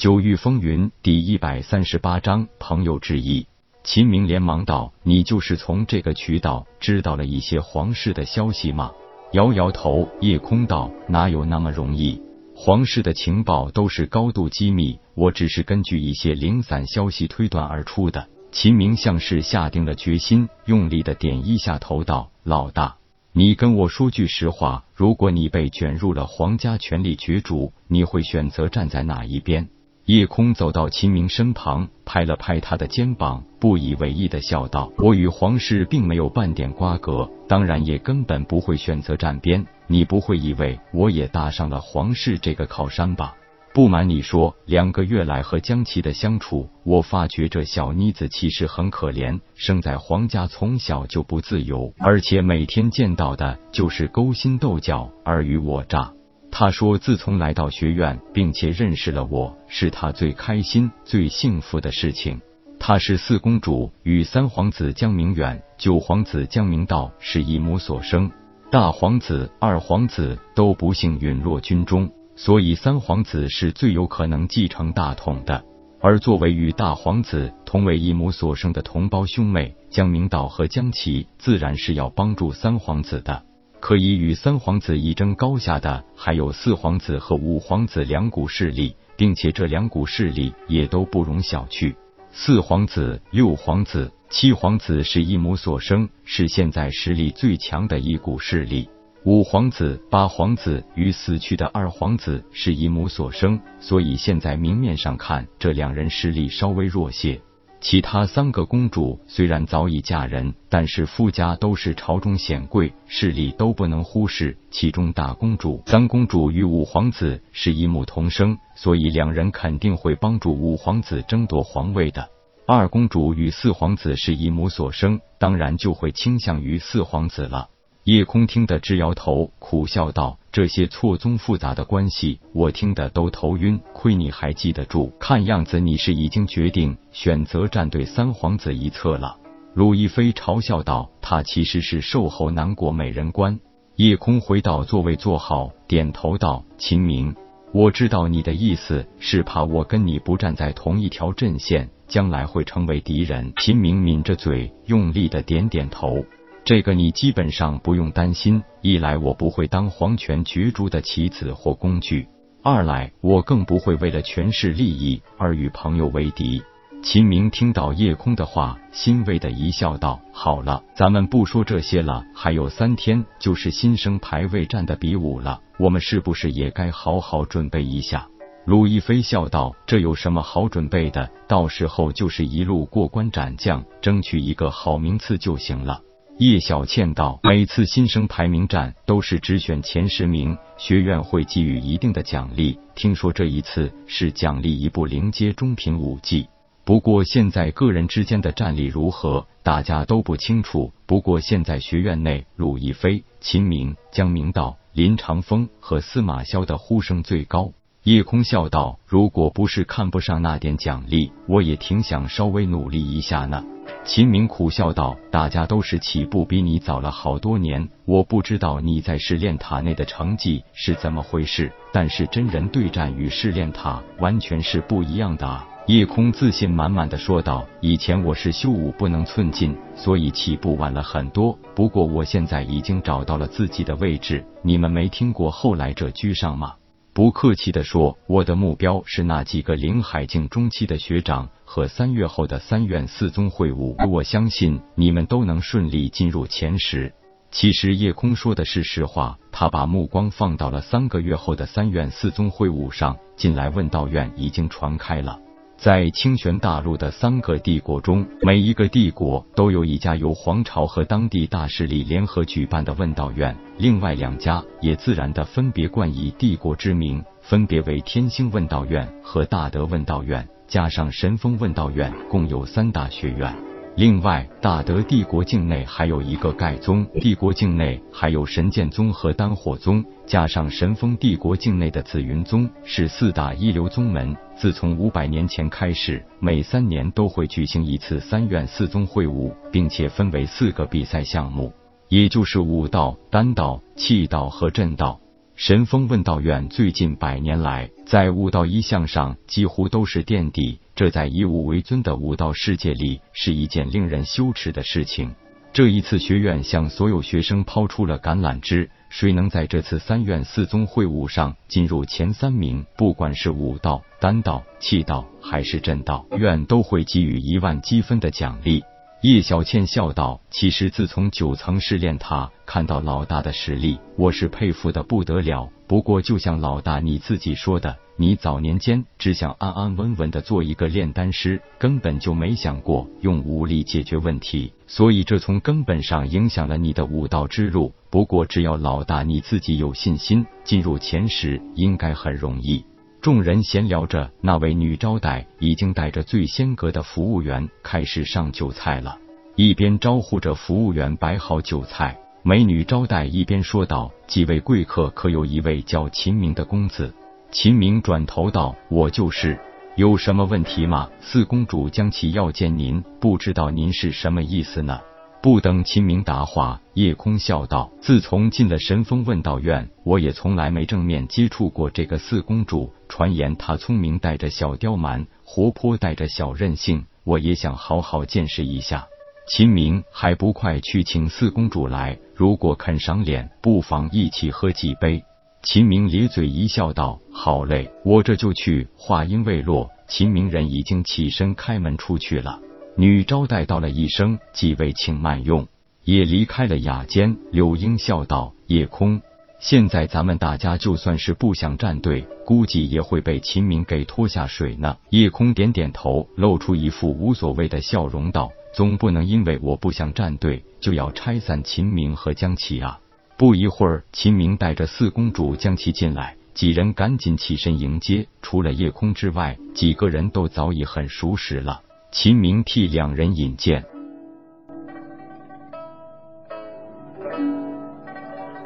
九域风云第一百三十八章朋友之一。秦明连忙道：“你就是从这个渠道知道了一些皇室的消息吗？”摇摇头，夜空道：“哪有那么容易？皇室的情报都是高度机密，我只是根据一些零散消息推断而出的。”秦明像是下定了决心，用力的点一下头，道：“老大，你跟我说句实话，如果你被卷入了皇家权力角逐，你会选择站在哪一边？”夜空走到秦明身旁，拍了拍他的肩膀，不以为意的笑道：“我与皇室并没有半点瓜葛，当然也根本不会选择站边。你不会以为我也搭上了皇室这个靠山吧？不瞒你说，两个月来和江琪的相处，我发觉这小妮子其实很可怜，生在皇家，从小就不自由，而且每天见到的就是勾心斗角、尔虞我诈。”他说：“自从来到学院，并且认识了我，是他最开心、最幸福的事情。他是四公主与三皇子江明远、九皇子江明道是一母所生，大皇子、二皇子都不幸陨落军中，所以三皇子是最有可能继承大统的。而作为与大皇子同为一母所生的同胞兄妹，江明道和江琪自然是要帮助三皇子的。”可以与三皇子一争高下的，还有四皇子和五皇子两股势力，并且这两股势力也都不容小觑。四皇子、六皇子、七皇子是一母所生，是现在实力最强的一股势力。五皇子、八皇子与死去的二皇子是一母所生，所以现在明面上看，这两人实力稍微弱些。其他三个公主虽然早已嫁人，但是夫家都是朝中显贵，势力都不能忽视。其中大公主、三公主与五皇子是一母同生，所以两人肯定会帮助五皇子争夺皇位的。二公主与四皇子是一母所生，当然就会倾向于四皇子了。叶空听得直摇头，苦笑道：“这些错综复杂的关系，我听得都头晕。亏你还记得住，看样子你是已经决定选择站对三皇子一侧了。”陆亦飞嘲笑道：“他其实是瘦猴难过美人关。”叶空回到座位坐好，点头道：“秦明，我知道你的意思是怕我跟你不站在同一条阵线，将来会成为敌人。”秦明抿着嘴，用力的点点头。这个你基本上不用担心，一来我不会当皇权角逐的棋子或工具，二来我更不会为了权势利益而与朋友为敌。秦明听到叶空的话，欣慰的一笑，道：“好了，咱们不说这些了，还有三天就是新生排位战的比武了，我们是不是也该好好准备一下？”鲁亦飞笑道：“这有什么好准备的？到时候就是一路过关斩将，争取一个好名次就行了。”叶小倩道：“每次新生排名战都是只选前十名，学院会给予一定的奖励。听说这一次是奖励一部灵阶中品武技，不过现在个人之间的战力如何，大家都不清楚。不过现在学院内，鲁亦飞、秦明、江明道、林长风和司马萧的呼声最高。”叶空笑道：“如果不是看不上那点奖励，我也挺想稍微努力一下呢。”秦明苦笑道：“大家都是起步比你早了好多年，我不知道你在试炼塔内的成绩是怎么回事，但是真人对战与试炼塔完全是不一样的啊！”叶空自信满满的说道：“以前我是修武不能寸进，所以起步晚了很多。不过我现在已经找到了自己的位置。你们没听过后来者居上吗？”不客气地说，我的目标是那几个灵海境中期的学长和三月后的三院四宗会晤。我相信你们都能顺利进入前十。其实叶空说的是实话，他把目光放到了三个月后的三院四宗会晤上。进来问道院已经传开了。在清玄大陆的三个帝国中，每一个帝国都有一家由皇朝和当地大势力联合举办的问道院，另外两家也自然的分别冠以帝国之名，分别为天星问道院和大德问道院，加上神风问道院，共有三大学院。另外，大德帝国境内还有一个盖宗，帝国境内还有神剑宗和丹火宗，加上神风帝国境内的紫云宗，是四大一流宗门。自从五百年前开始，每三年都会举行一次三院四宗会武，并且分为四个比赛项目，也就是武道、丹道、气道和阵道。神风问道院最近百年来，在武道一项上几乎都是垫底，这在以武为尊的武道世界里是一件令人羞耻的事情。这一次，学院向所有学生抛出了橄榄枝，谁能在这次三院四宗会武上进入前三名，不管是武道、丹道、气道还是阵道，院都会给予一万积分的奖励。叶小倩笑道：“其实自从九层试炼他，看到老大的实力，我是佩服的不得了。不过，就像老大你自己说的，你早年间只想安安稳稳的做一个炼丹师，根本就没想过用武力解决问题，所以这从根本上影响了你的武道之路。不过，只要老大你自己有信心，进入前十应该很容易。”众人闲聊着，那位女招待已经带着最仙阁的服务员开始上酒菜了。一边招呼着服务员摆好酒菜，美女招待一边说道：“几位贵客，可有一位叫秦明的公子？”秦明转头道：“我就是，有什么问题吗？”四公主将其要见您，不知道您是什么意思呢？不等秦明答话，叶空笑道：“自从进了神风问道院，我也从来没正面接触过这个四公主。传言她聪明，带着小刁蛮；活泼，带着小任性。我也想好好见识一下。”秦明还不快去请四公主来？如果肯赏脸，不妨一起喝几杯。秦明咧嘴一笑，道：“好嘞，我这就去。”话音未落，秦明人已经起身开门出去了。女招待道了一声：“几位请慢用。”也离开了雅间。柳英笑道：“夜空，现在咱们大家就算是不想站队，估计也会被秦明给拖下水呢。”夜空点点头，露出一副无所谓的笑容，道：“总不能因为我不想站队，就要拆散秦明和江琪啊！”不一会儿，秦明带着四公主江琪进来，几人赶紧起身迎接。除了夜空之外，几个人都早已很熟识了。秦明替两人引荐。